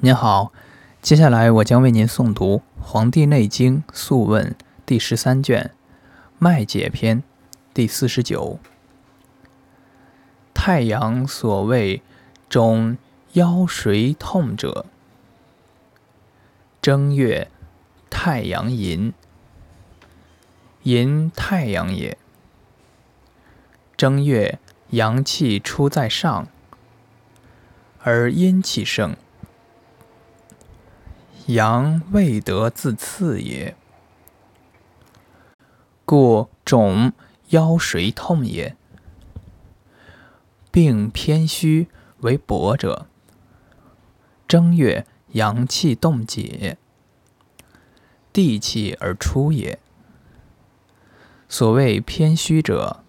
您好，接下来我将为您诵读《黄帝内经·素问》第十三卷《脉解篇》第四十九。太阳所谓中腰髓痛者，正月太阳寅，寅太阳也。正月阳气出在上，而阴气盛。阳未得自次也，故肿腰髓痛也。病偏虚为薄者，正月阳气动解，地气而出也。所谓偏虚者，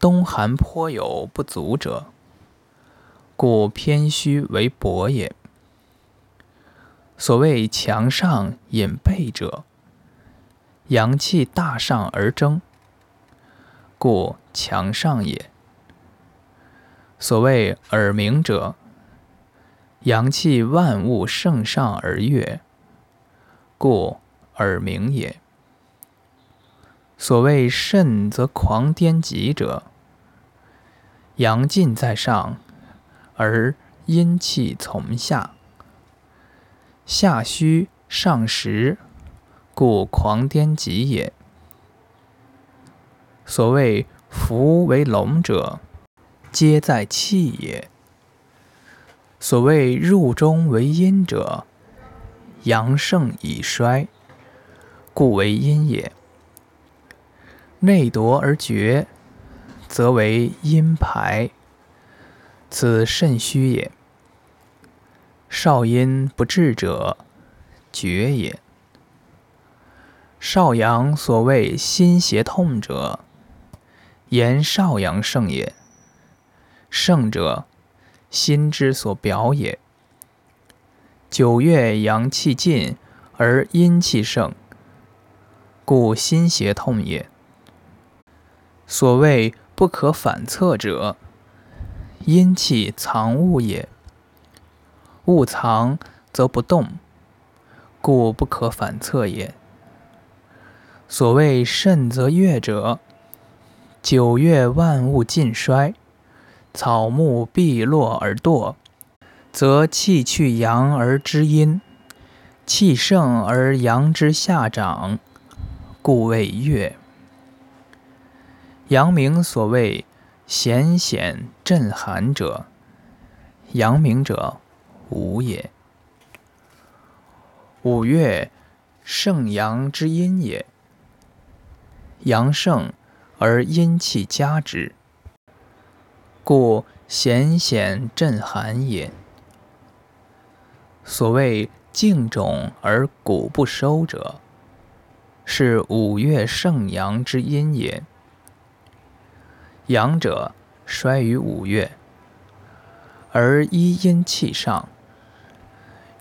冬寒颇有不足者，故偏虚为薄也。所谓强上引背者，阳气大上而争，故强上也。所谓耳鸣者，阳气万物盛上而悦，故耳鸣也。所谓肾则狂颠急者，阳尽在上，而阴气从下。下虚上实，故狂颠急也。所谓福为龙者，皆在气也。所谓入中为阴者，阳盛以衰，故为阴也。内夺而绝，则为阴排，此肾虚也。少阴不治者，绝也。少阳所谓心胁痛者，言少阳盛也。盛者，心之所表也。九月阳气尽而阴气盛，故心胁痛也。所谓不可反侧者，阴气藏物也。物藏则不动，故不可反侧也。所谓肾则月者，九月万物尽衰，草木必落而堕，则气去阳而知阴，气盛而阳之下长，故谓月。阳明所谓显显震寒者，阳明者。五也。五月，盛阳之阴也。阳盛而阴气加之，故显显震寒也。所谓静种而骨不收者，是五月盛阳之阴也。阳者衰于五月，而一阴气上。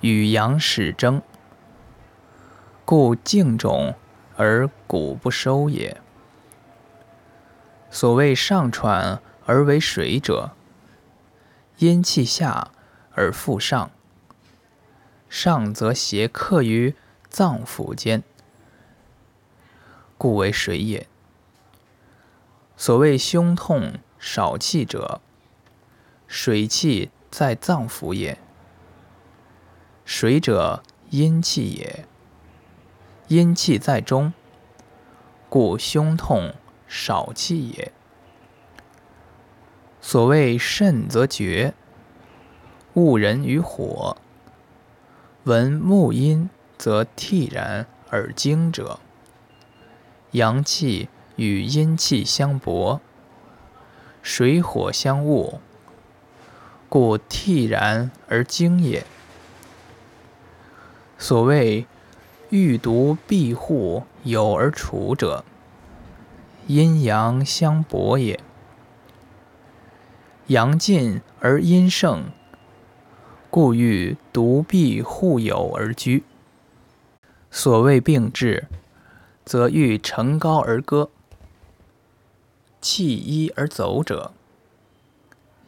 与阳始争，故静种而骨不收也。所谓上喘而为水者，阴气下而复上，上则邪克于脏腑间，故为水也。所谓胸痛少气者，水气在脏腑也。水者，阴气也。阴气在中，故胸痛少气也。所谓肾则绝，误人于火。闻木阴则惕然而惊者，阳气与阴气相搏，水火相误，故惕然而惊也。所谓欲独庇护有而处者，阴阳相搏也。阳尽而阴盛，故欲独庇护有而居。所谓病治，则欲乘高而歌，弃衣而走者，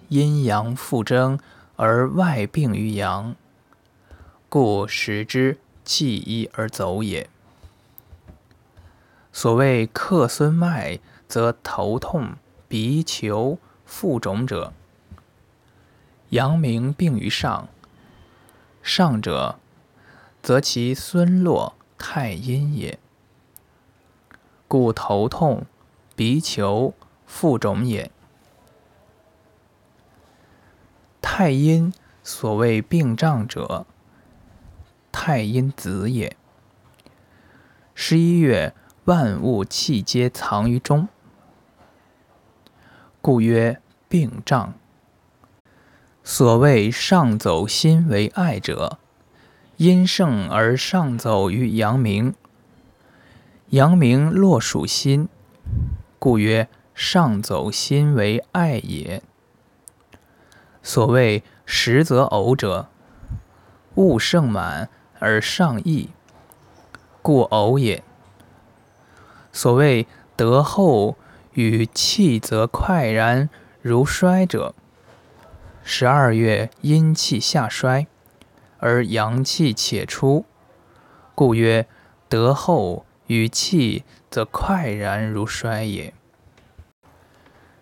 阴阳复争而外病于阳。故使之气一而走也。所谓克孙脉，则头痛、鼻求、腹肿者，阳明病于上。上者，则其孙络太阴也，故头痛、鼻求、腹肿也。太阴，所谓病胀者，太阴子也。十一月，万物气皆藏于中，故曰病胀。所谓上走心为爱者，阴盛而上走于阳明。阳明落属心，故曰上走心为爱也。所谓实则呕者，物盛满而上溢，故呕也。所谓得后与气则快然如衰者，十二月阴气下衰，而阳气且出，故曰得后与气则快然如衰也。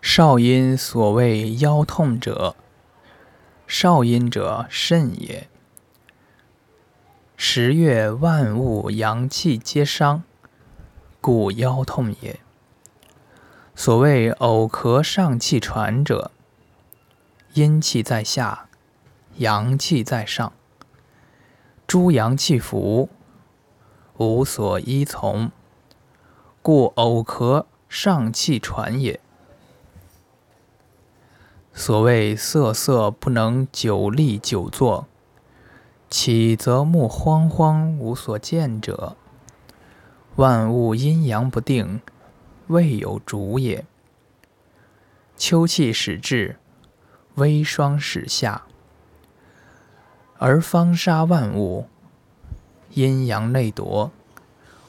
少阴所谓腰痛者。少阴者肾也。十月万物阳气皆伤，故腰痛也。所谓呕咳上气喘者，阴气在下，阳气在上，诸阳气浮，无所依从，故呕咳上气喘也。所谓瑟瑟不能久立久坐，起则目慌慌无所见者，万物阴阳不定，未有主也。秋气始至，微霜始下，而方杀万物，阴阳内夺，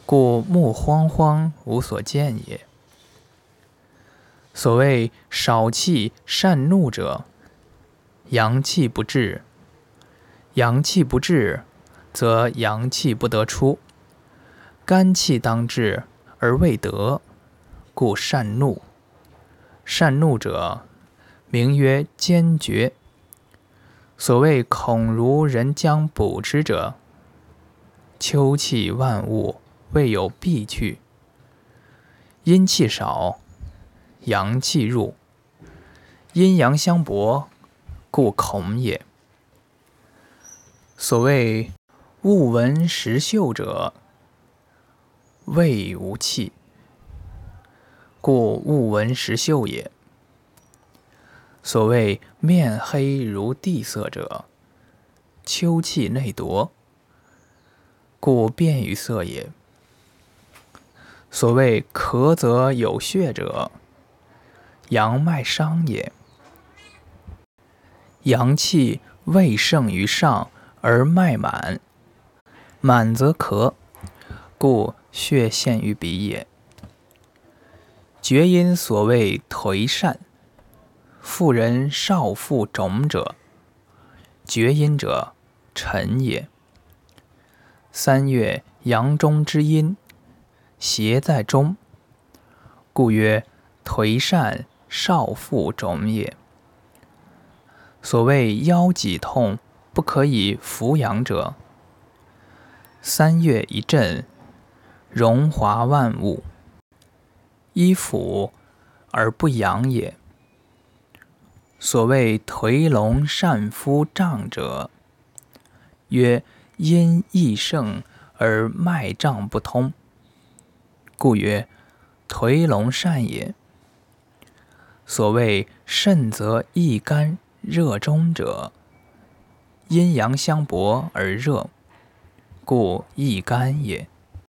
故目慌慌无所见也。所谓少气善怒者，阳气不至。阳气不至，则阳气不得出。肝气当至而未得，故善怒。善怒者，名曰坚决。所谓恐如人将补之者，秋气万物未有必去，阴气少。阳气入，阴阳相搏，故恐也。所谓物闻时秀者，胃无气，故物闻时秀也。所谓面黑如地色者，秋气内夺，故变于色也。所谓咳则有血者，阳脉伤也，阳气未盛于上而脉满，满则咳，故血陷于鼻也。厥阴所谓颓疝，妇人少腹肿者，厥阴者沉也。三月阳中之阴，邪在中，故曰颓疝。少腹肿也。所谓腰脊痛不可以扶养者，三月一震，荣华万物，衣服而不养也。所谓颓龙善夫胀者，曰阴易盛而脉胀不通，故曰颓龙善也。所谓肾则易干热中者，阴阳相搏而热，故易干也。